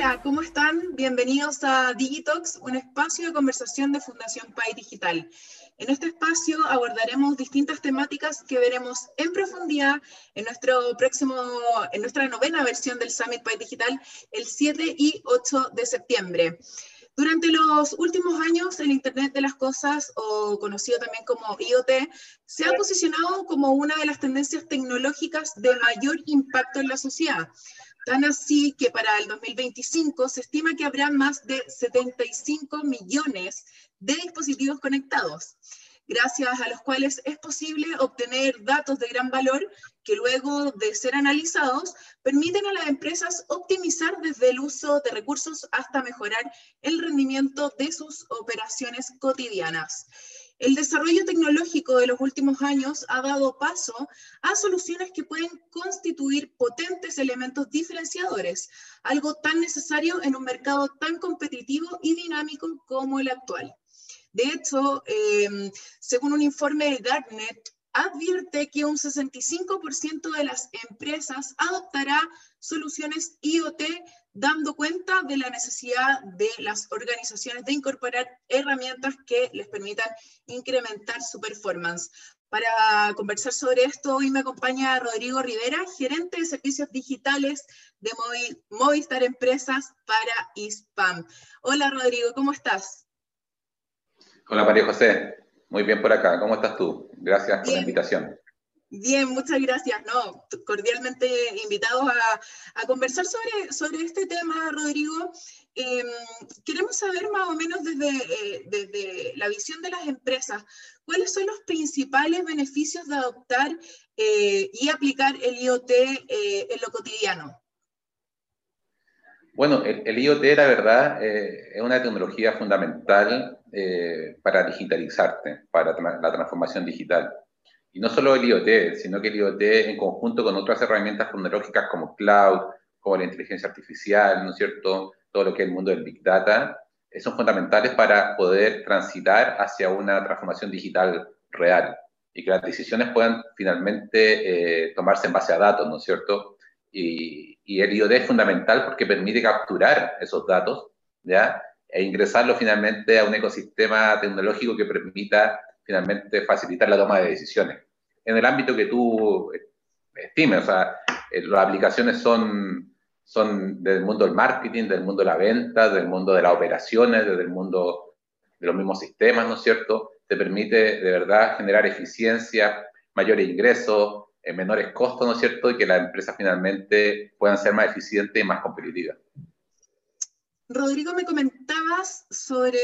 Hola, ¿cómo están? Bienvenidos a Digitox, un espacio de conversación de Fundación PAI Digital. En este espacio abordaremos distintas temáticas que veremos en profundidad en, nuestro próximo, en nuestra novena versión del Summit PAI Digital el 7 y 8 de septiembre. Durante los últimos años, el Internet de las Cosas, o conocido también como IoT, se ha posicionado como una de las tendencias tecnológicas de mayor impacto en la sociedad. Tan así que para el 2025 se estima que habrá más de 75 millones de dispositivos conectados, gracias a los cuales es posible obtener datos de gran valor que luego de ser analizados permiten a las empresas optimizar desde el uso de recursos hasta mejorar el rendimiento de sus operaciones cotidianas. El desarrollo tecnológico de los últimos años ha dado paso a soluciones que pueden constituir potentes elementos diferenciadores, algo tan necesario en un mercado tan competitivo y dinámico como el actual. De hecho, em, según un informe de Gartner, advierte que un 65% de las empresas adoptará soluciones IoT dando cuenta de la necesidad de las organizaciones de incorporar herramientas que les permitan incrementar su performance. Para conversar sobre esto, hoy me acompaña Rodrigo Rivera, gerente de servicios digitales de Movistar Empresas para ISPAM. Hola Rodrigo, ¿cómo estás? Hola María José, muy bien por acá. ¿Cómo estás tú? Gracias por la invitación. Bien, muchas gracias. No, cordialmente invitados a, conversar sobre, sobre este tema, Rodrigo. Em, queremos saber más o menos desde, eh, desde la visión de las empresas, ¿cuáles son los principales beneficios de adoptar eh, y aplicar el IoT eh, en lo cotidiano? Bueno, el, IoT, la verdad, es una tecnología fundamental para digitalizarte, para la transformación digital. Y no solo el IoT, sino que el IoT en conjunto con otras herramientas tecnológicas como cloud, como la inteligencia artificial, ¿no es cierto? Todo lo que es el mundo del Big Data, eh, son fundamentales para poder transitar hacia una transformación digital real y que las decisiones puedan finalmente eh, tomarse en base a datos, ¿no es cierto? Y, y, el IoT es fundamental porque permite capturar esos datos, ¿ya? E ingresarlo finalmente a un ecosistema tecnológico que permita finalmente facilitar la toma de decisiones. En el ámbito que tú estimes, o sea, eh, las aplicaciones son, son del mundo del marketing, del mundo de la venta, del mundo de las operaciones, desde el mundo de los mismos sistemas, ¿no es cierto? Te permite de verdad generar eficiencia, mayores ingresos, menores costos, ¿no es cierto? Y que las empresas finalmente puedan ser más eficientes y más competitivas. Rodrigo, me comentabas sobre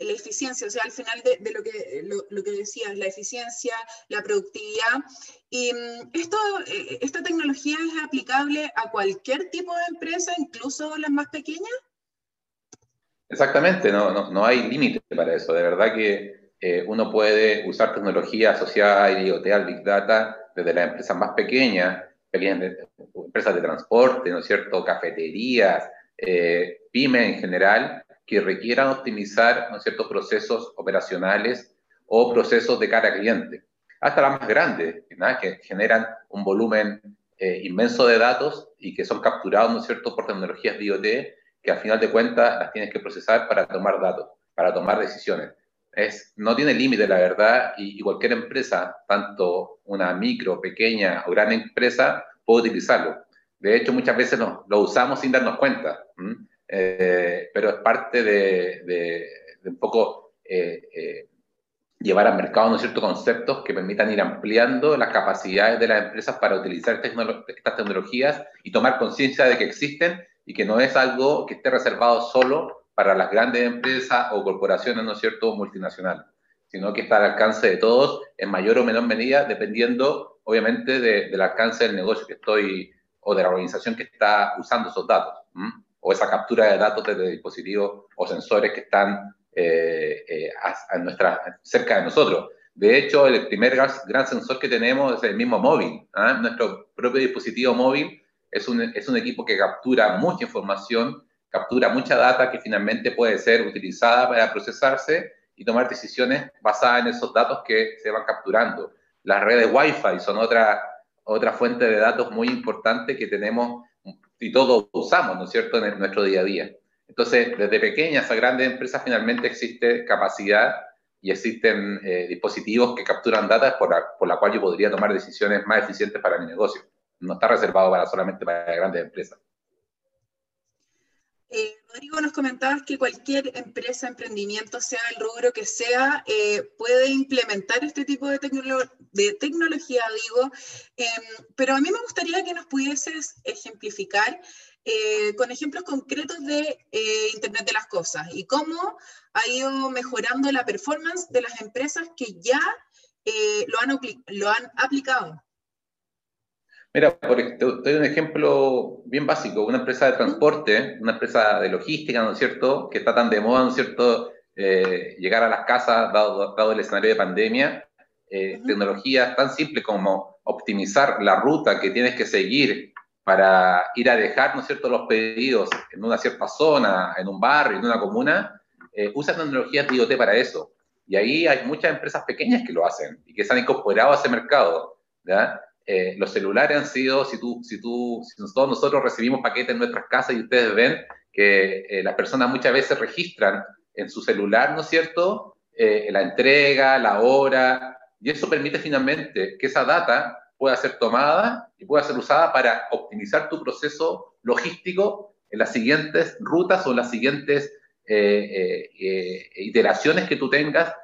la eficiencia, o sea, al final de, lo, que, lo, que decías, la eficiencia, la productividad. Y mm, esto, eh, ¿Esta tecnología es aplicable a cualquier tipo de empresa, incluso las más pequeñas? Exactamente, no, no, hay límite para eso. De verdad que eh, uno puede usar tecnología asociada a IoT, al Big Data, desde las empresas más pequeñas, empresas de transporte, ¿no es cierto?, cafeterías, eh, pyme en general que requieran optimizar ciertos procesos operacionales o procesos de cara a cliente, hasta las más grandes, que generan un volumen eh, inmenso de datos y que son capturados ¿no cierto? por tecnologías de IoT que al final de cuentas las tienes que procesar para tomar datos, para tomar decisiones. No tiene límite, la verdad, y, cualquier empresa, tanto una micro, pequeña o gran empresa, puede utilizarlo. De hecho, muchas veces lo, lo usamos sin darnos cuenta, eh, pero es parte de, de, un poco eh, eh, llevar al mercado ¿no ciertos conceptos que permitan ir ampliando las capacidades de las empresas para utilizar estas tecnologías y tomar conciencia de que existen y que no es algo que esté reservado solo para las grandes empresas o corporaciones, ¿no es cierto?, multinacionales, sino que está al alcance de todos en mayor o menor medida, dependiendo, obviamente, del alcance del negocio que estoy o de la organización que está usando esos datos, o esa captura de datos desde dispositivos o sensores que están eh, eh, a, nuestra, cerca de nosotros. De hecho, el primer gran, sensor que tenemos es el mismo móvil. ¿ah? Nuestro propio dispositivo móvil es un, es un equipo que captura mucha información, captura mucha data que finalmente puede ser utilizada para procesarse y tomar decisiones basadas en esos datos que se van capturando. Las redes Wi-Fi son otra otra fuente de datos muy importante que tenemos, y todos usamos, ¿no es cierto?, en nuestro día a día. Entonces, desde pequeñas a grandes empresas finalmente existe capacidad y existen eh, dispositivos que capturan datos por la, por la cual yo podría tomar decisiones más eficientes para mi negocio. No está reservado para solamente para grandes empresas. Eh, Rodrigo, nos comentabas que cualquier empresa, emprendimiento, sea el rubro que sea, eh, puede implementar este tipo de, tecnología, digo, em, pero a mí me gustaría que nos pudieses ejemplificar eh, con ejemplos concretos de Internet de las Cosas y cómo ha ido mejorando la performance de las empresas que ya lo han aplicado. Mira, por, te, doy un ejemplo bien básico. Una empresa de transporte, una empresa de logística, ¿no es cierto?, que está tan de moda, ¿no es cierto?, eh, llegar a las casas, dado, dado el escenario de pandemia, eh, tecnologías tan simples como optimizar la ruta que tienes que seguir para ir a dejar, ¿no es cierto?, los pedidos en una cierta zona, en un barrio, en una comuna, eh, usan tecnologías de IoT para eso. Y ahí hay muchas empresas pequeñas que lo hacen y que se han incorporado a ese mercado. ¿ya? Eh, los celulares han sido, si tú, si tú, si todos nosotros recibimos paquetes en nuestras casas y ustedes ven que eh, las personas muchas veces registran en su celular, ¿no es cierto?, eh, la entrega, la hora, y eso permite finalmente que esa data pueda ser tomada y pueda ser usada para optimizar tu proceso logístico en las siguientes rutas o las siguientes iteraciones que tú tengas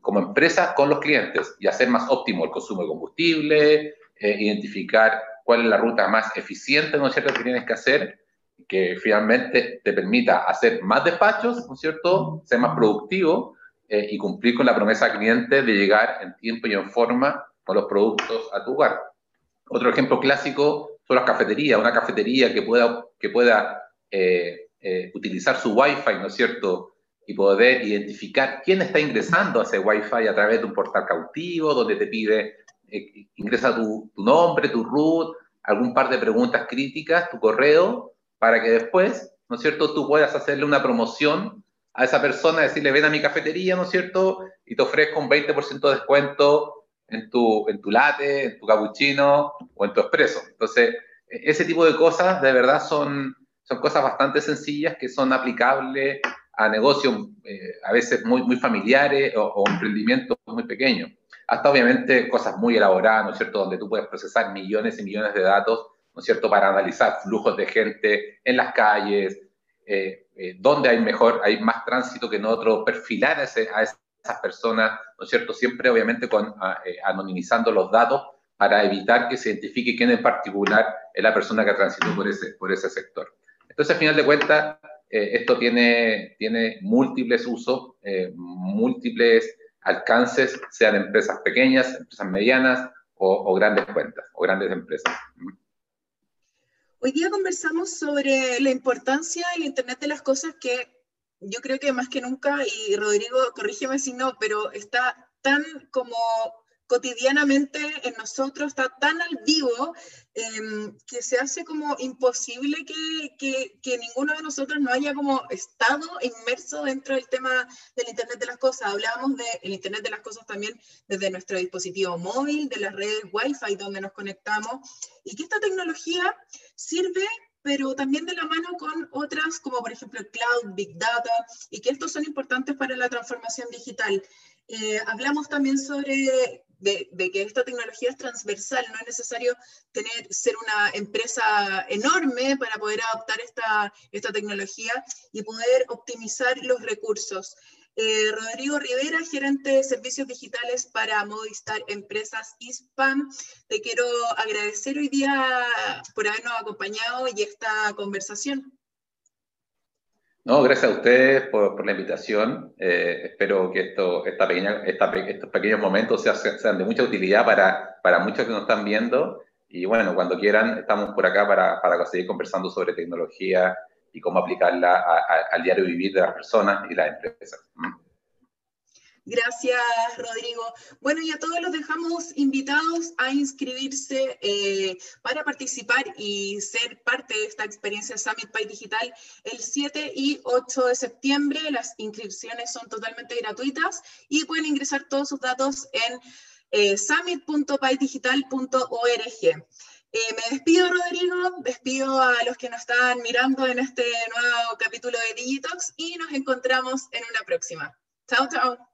como empresa con los clientes y hacer más óptimo el consumo de combustible, eh, identificar cuál es la ruta más eficiente, ¿no es cierto?, que tienes que hacer, que finalmente te permita hacer más despachos, ¿no es cierto?, ser más productivo eh, y cumplir con la promesa al cliente de llegar en tiempo y en forma con los productos a tu hogar. Otro ejemplo clásico son las cafeterías, una cafetería que pueda, que pueda eh, utilizar su Wi-Fi, ¿no es cierto?, y poder identificar quién está ingresando a ese Wi-Fi a través de un portal cautivo, donde te pide eh, ingresa tu, nombre, tu root, algún par de preguntas críticas, tu correo, para que después, ¿no es cierto?, tú puedas hacerle una promoción a esa persona, decirle, ven a mi cafetería, ¿no es cierto?, y te ofrezco un 20% de descuento en tu, en tu latte, en tu cappuccino o en tu espresso. Entonces, e, ese tipo de cosas de verdad son, son cosas bastante sencillas que son aplicables a negocios eh, a veces muy, muy familiares o, o emprendimientos muy pequeños hasta obviamente cosas muy elaboradas, ¿no es cierto?, donde tú puedes procesar millones y millones de datos, ¿no es cierto?, para analizar flujos de gente en las calles, eh, eh, dónde hay mejor, hay más tránsito que en otro, perfilar a, esas personas, ¿no es cierto?, siempre obviamente con, eh, anonimizando los datos para evitar que se identifique quién en particular es la persona que transitó por ese, por ese sector. Entonces, al final de cuentas, esto tiene, tiene múltiples usos, múltiples alcances, sean empresas pequeñas, empresas medianas o, grandes cuentas o grandes empresas. Hoy día conversamos sobre la importancia del Internet de las Cosas que yo creo que más que nunca, y Rodrigo, corrígeme si no, pero está tan como cotidianamente en nosotros, está tan al vivo em, que se hace como imposible que, que, ninguno de nosotros no haya como estado inmerso dentro del tema del Internet de las Cosas. Hablábamos del Internet de las Cosas también desde nuestro dispositivo móvil, de las redes Wi-Fi donde nos conectamos, y que esta tecnología sirve pero también de la mano con otras como por ejemplo cloud, big data, y que estos son importantes para la transformación digital. Eh, hablamos también sobre de, que esta tecnología es transversal, no es necesario tener, ser una empresa enorme para poder adoptar esta, esta tecnología y poder optimizar los recursos. Eh, Rodrigo Rivera, gerente de servicios digitales para Movistar Empresas ISPAM. Te quiero agradecer hoy día por habernos acompañado y esta conversación. No, gracias a ustedes por, la invitación. Eh, espero que esto, esta pequeña, estos pequeños momentos sean, de mucha utilidad para, para, muchos que nos están viendo. Y bueno, cuando quieran, estamos por acá para, para seguir conversando sobre tecnología y cómo aplicarla al diario vivir de las personas y las empresas. Gracias, Rodrigo. Bueno, y a todos los dejamos invitados a inscribirse eh, para participar y ser parte de esta experiencia Summit Pay Digital el 7 y 8 de septiembre. Las inscripciones son totalmente gratuitas y pueden ingresar todos sus datos en eh. Eh, me despido, Rodrigo, despido a los que nos están mirando en este nuevo capítulo de Digitox y nos encontramos en una próxima. Chao, chao.